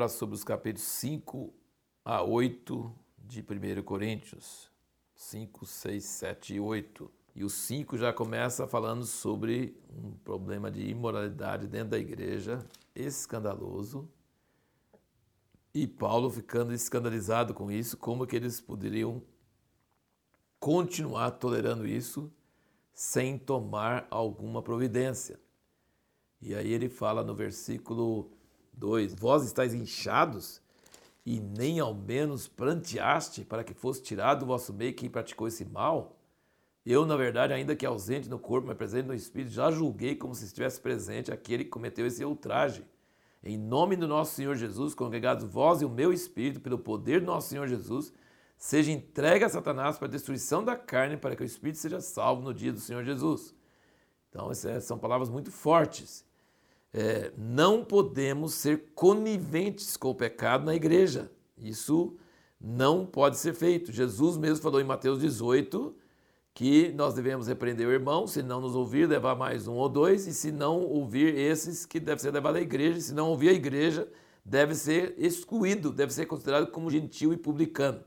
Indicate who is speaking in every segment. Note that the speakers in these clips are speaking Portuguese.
Speaker 1: agora sobre os capítulos 5 a 8 de 1 Coríntios. 5, 6, 7 e 8. E o 5 já começa falando sobre um problema de imoralidade dentro da igreja, escandaloso. E Paulo ficando escandalizado com isso, como que eles poderiam continuar tolerando isso sem tomar alguma providência. E aí ele fala no versículo 2: Vós estáis inchados e nem ao menos pranteaste para que fosse tirado do vosso meio quem praticou esse mal? Eu, na verdade, ainda que ausente no corpo, mas presente no espírito, já julguei como se estivesse presente aquele que cometeu esse ultraje. Em nome do nosso Senhor Jesus, congregados vós e o meu espírito, pelo poder do nosso Senhor Jesus, seja entregue a Satanás para a destruição da carne, para que o espírito seja salvo no dia do Senhor Jesus. Então, essas são palavras muito fortes é, não podemos ser coniventes com o pecado na igreja. Isso não pode ser feito. Jesus mesmo falou em Mateus 18 que nós devemos repreender o irmão, se não nos ouvir, levar mais um ou dois, e se não ouvir esses, que deve ser levado à igreja, se não ouvir a igreja, deve ser excluído, deve ser considerado como gentil e publicano.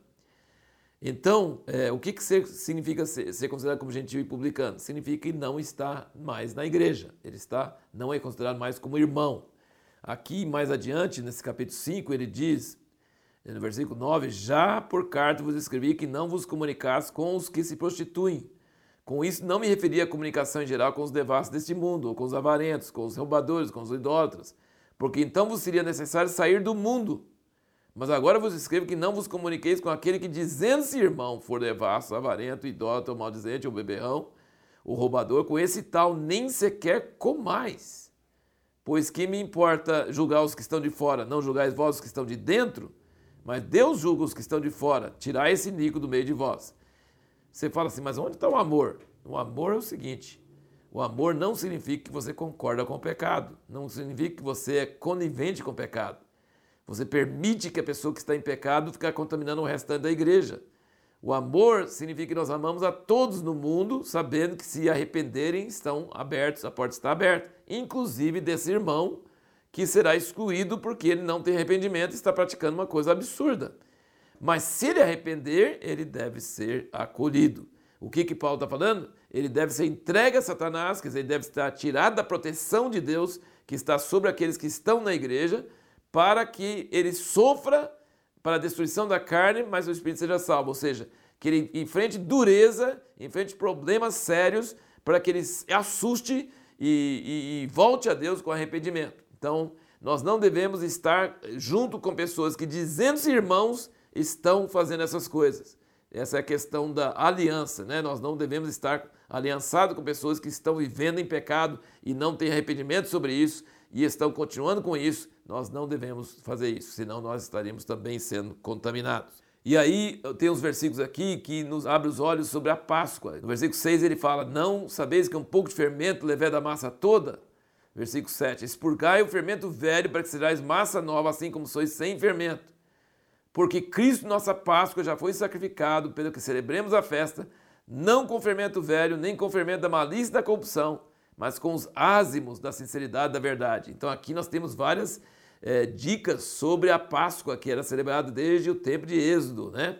Speaker 1: Então, é, o que, que significa ser, ser, considerado como gentil e publicano? Significa que não está mais na igreja, ele está, não é considerado mais como irmão. Aqui, mais adiante, nesse capítulo 5, ele diz, no versículo 9: Já por carta vos escrevi que não vos comunicasse com os que se prostituem. Com isso, não me referi à comunicação em geral com os devassos deste mundo, ou com os avarentos, com os roubadores, com os idólatras, porque então vos seria necessário sair do mundo. Mas agora vos escrevo que não vos comuniqueis com aquele que, dizendo-se irmão, for devasso, avarento, idólatra, maldizente, ou beberrão, o roubador, com esse tal nem sequer comais. Pois que me importa julgar os que estão de fora, não julgais vós os que estão de dentro? Mas Deus julga os que estão de fora, tirar esse nico do meio de vós. Você fala assim, mas onde está o amor? O amor é o seguinte: o amor não significa que você concorda com o pecado, não significa que você é conivente com o pecado. Você permite que a pessoa que está em pecado fique contaminando o restante da igreja. O amor significa que nós amamos a todos no mundo, sabendo que se arrependerem estão abertos, a porta está aberta, inclusive desse irmão que será excluído porque ele não tem arrependimento e está praticando uma coisa absurda. Mas se ele arrepender, ele deve ser acolhido. O que que Paulo está falando? Ele deve ser entregue a Satanás, quer dizer, ele deve estar tirado da proteção de Deus que está sobre aqueles que estão na igreja, para que ele sofra para a destruição da carne, mas o espírito seja salvo. Ou seja, que ele enfrente dureza, enfrente problemas sérios, para que ele assuste e, e, e volte a Deus com arrependimento. Então, nós não devemos estar junto com pessoas que, dizendo-se irmãos, estão fazendo essas coisas. Essa é a questão da aliança, né? Nós não devemos estar aliançados com pessoas que estão vivendo em pecado e não têm arrependimento sobre isso e estão continuando com isso, nós não devemos fazer isso, senão nós estaríamos também sendo contaminados. E aí tem uns versículos aqui que nos abre os olhos sobre a Páscoa. No versículo 6 ele fala: Não sabeis que um pouco de fermento leve da massa toda? Versículo 7: Expurgai o fermento velho para que sejais massa nova, assim como sois sem fermento. Porque Cristo, nossa Páscoa, já foi sacrificado, pelo que celebremos a festa, não com fermento velho, nem com fermento da malícia e da corrupção, mas com os ázimos da sinceridade da verdade. Então aqui nós temos várias é, dicas sobre a Páscoa, que era celebrada desde o tempo de Êxodo, né?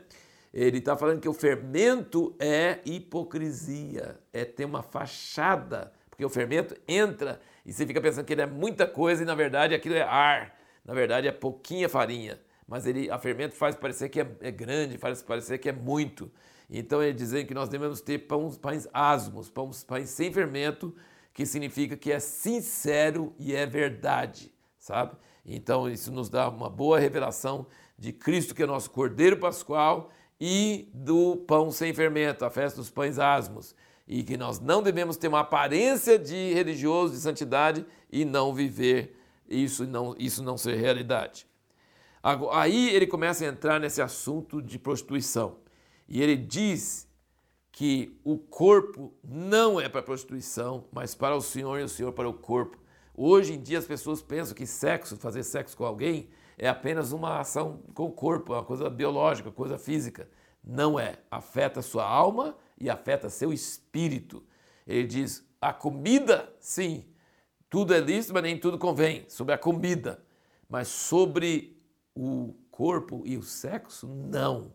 Speaker 1: Ele está falando que o fermento é hipocrisia, é ter uma fachada, porque o fermento entra e você fica pensando que ele é muita coisa e na verdade aquilo é ar, na verdade é pouquinha farinha, mas ele, a fermento faz parecer que é, é grande, faz parecer que é muito. Então ele dizendo que nós devemos ter pães, pães asmos, pães, pães sem fermento, que significa que é sincero e é verdade, sabe? Então isso nos dá uma boa revelação de Cristo, que é nosso Cordeiro Pascual, e do pão sem fermento, a festa dos pães asmos. E que nós não devemos ter uma aparência de religioso, de santidade, e não viver isso, não, isso não ser realidade. Aí ele começa a entrar nesse assunto de prostituição. E ele diz que o corpo não é para prostituição, mas para o Senhor e o Senhor para o corpo. Hoje em dia as pessoas pensam que sexo, fazer sexo com alguém, é apenas uma ação com o corpo, é uma coisa biológica, coisa física. Não é. Afeta sua alma e afeta seu espírito. Ele diz: a comida, sim, tudo é lícito, mas nem tudo convém. Sobre a comida, mas sobre o corpo e o sexo? Não.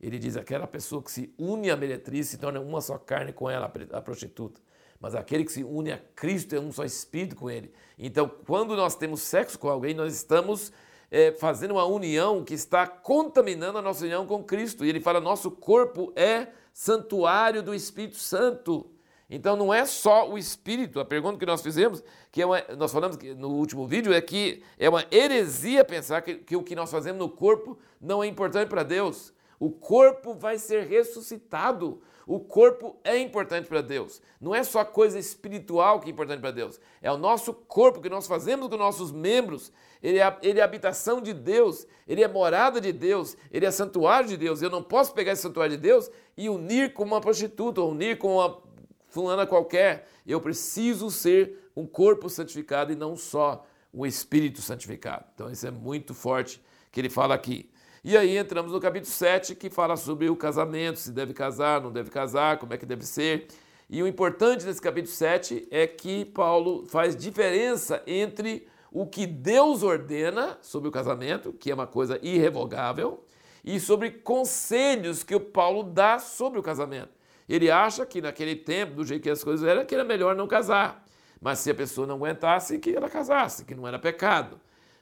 Speaker 1: Ele diz: aquela pessoa que se une à meretriz se torna uma só carne com ela, a prostituta. Mas aquele que se une a Cristo é um só espírito com ele. Então, quando nós temos sexo com alguém, nós estamos é, fazendo uma união que está contaminando a nossa união com Cristo. E ele fala: nosso corpo é santuário do Espírito Santo. Então não é só o espírito. A pergunta que nós fizemos, que é uma, nós falamos no último vídeo, é que é uma heresia pensar que, que o que nós fazemos no corpo não é importante para Deus. O corpo vai ser ressuscitado. O corpo é importante para Deus. Não é só coisa espiritual que é importante para Deus. É o nosso corpo que nós fazemos com nossos membros. Ele é, ele é habitação de Deus. Ele é morada de Deus. Ele é santuário de Deus. Eu não posso pegar esse santuário de Deus e unir com uma prostituta, ou unir com uma fulana qualquer. Eu preciso ser um corpo santificado e não só um espírito santificado. Então isso é muito forte que ele fala aqui. E aí entramos no capítulo 7, que fala sobre o casamento, se deve casar, não deve casar, como é que deve ser. E o importante desse capítulo 7 é que Paulo faz diferença entre o que Deus ordena sobre o casamento, que é uma coisa irrevogável, e sobre conselhos que o Paulo dá sobre o casamento. Ele acha que naquele tempo, do jeito que as coisas eram, que era melhor não casar. Mas se a pessoa não aguentasse, que ela casasse, que não era pecado.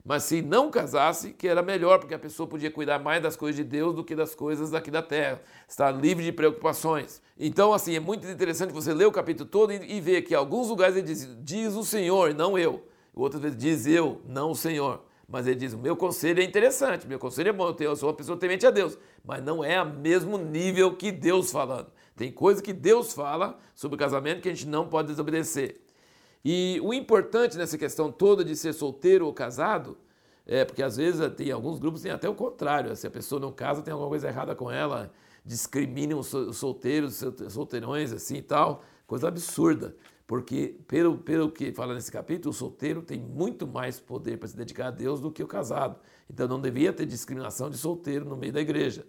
Speaker 1: Mas se não casasse, que era melhor, porque a pessoa podia cuidar mais das coisas de Deus do que das coisas daqui da terra. Estar livre de preocupações. Então, assim, é muito interessante você ler o capítulo todo e, ver que em alguns lugares ele diz, diz o Senhor, não eu. Outras vezes diz eu, não o Senhor. Mas ele diz: o meu conselho é interessante, meu conselho é bom, eu sou uma pessoa temente a Deus. Mas não é a mesmo nível que Deus falando. Tem coisa que Deus fala sobre o casamento que a gente não pode desobedecer. E o importante nessa questão toda de ser solteiro ou casado, é porque às vezes tem alguns grupos tem até o contrário. Se a pessoa não casa, tem alguma coisa errada com ela, discriminam os solteiros, solteirões assim e tal, coisa absurda. Porque, pelo, pelo que fala nesse capítulo, o solteiro tem muito mais poder para se dedicar a Deus do que o casado. Então não devia ter discriminação de solteiro no meio da igreja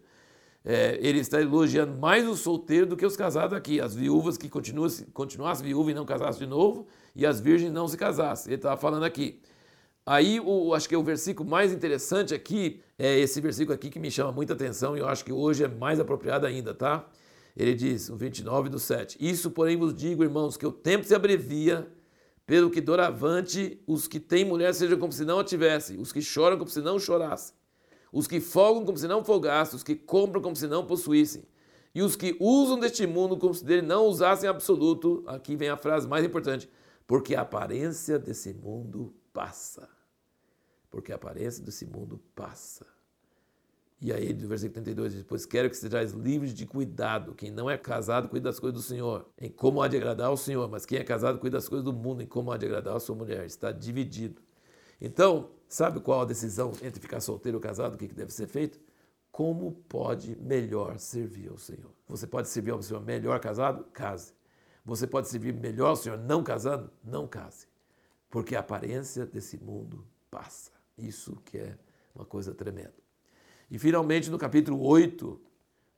Speaker 1: é, ele está elogiando mais os solteiros do que os casados aqui. As viúvas que continuassem viúvas e não casassem de novo, e as virgens não se casassem. Ele estava falando aqui. Aí, o, acho que é o versículo mais interessante aqui, é esse versículo aqui que me chama muita atenção e eu acho que hoje é mais apropriado ainda, tá? Ele diz, o 29 do 7, Isso, porém, vos digo, irmãos, que o tempo se abrevia, pelo que doravante os que têm mulher sejam como se não a tivessem, os que choram como se não chorassem os que folgam como se não folgassem, os que compram como se não possuíssem, e os que usam deste mundo como se dele não usassem absoluto. Aqui vem a frase mais importante: porque a aparência desse mundo passa. Porque a aparência desse mundo passa. E aí, no versículo 32, diz: Pois quero que sejais livres de cuidado. Quem não é casado, cuida das coisas do Senhor, em como há de agradar ao Senhor. Mas quem é casado, cuida das coisas do mundo, em como há de agradar a sua mulher. Está dividido. Então, sabe qual a decisão entre ficar solteiro ou casado, o que deve ser feito? Como pode melhor servir ao Senhor? Você pode servir ao Senhor melhor casado? Case. Você pode servir melhor ao Senhor não casado? Não case. Porque a aparência desse mundo passa. Isso que é uma coisa tremenda. E finalmente no capítulo 8,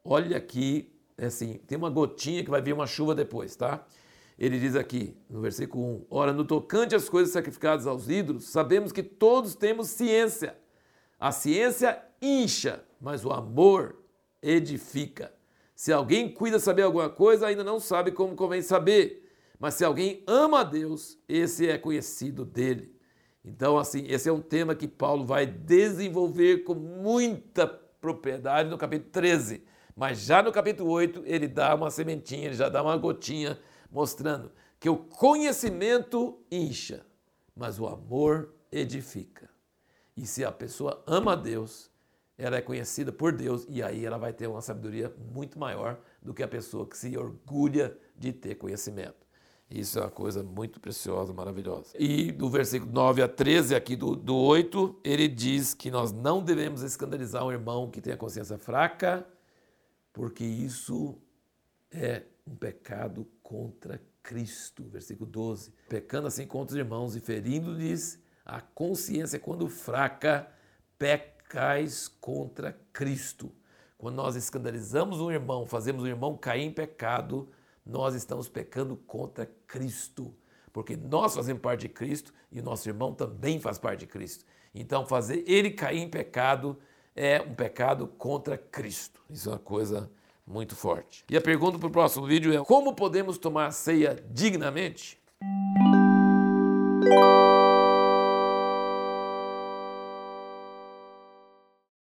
Speaker 1: olha aqui, é assim, tem uma gotinha que vai vir uma chuva depois, tá? Ele diz aqui, no versículo 1: Ora, no tocante às coisas sacrificadas aos ídolos, sabemos que todos temos ciência. A ciência incha, mas o amor edifica. Se alguém cuida saber alguma coisa, ainda não sabe como convém saber. Mas se alguém ama a Deus, esse é conhecido dele. Então, assim, esse é um tema que Paulo vai desenvolver com muita propriedade no capítulo 13. Mas já no capítulo 8, ele dá uma sementinha, ele já dá uma gotinha mostrando que o conhecimento incha, mas o amor edifica. E se a pessoa ama a Deus, ela é conhecida por Deus e aí ela vai ter uma sabedoria muito maior do que a pessoa que se orgulha de ter conhecimento. Isso é uma coisa muito preciosa, maravilhosa. E do versículo 9 a 13, aqui do, do 8, ele diz que nós não devemos escandalizar um irmão que tem a consciência fraca, porque isso é um pecado contra Cristo. Versículo 12. Pecando assim contra os irmãos e ferindo-lhes a consciência quando fraca, pecais contra Cristo. Quando nós escandalizamos um irmão, fazemos o irmão cair em pecado, nós estamos pecando contra Cristo. porque nós fazemos parte de Cristo e o nosso irmão também faz parte de Cristo. Então, fazer ele cair em pecado é um pecado contra Cristo. Isso é uma coisa muito forte. E a pergunta para o próximo vídeo é: como podemos tomar ceia dignamente?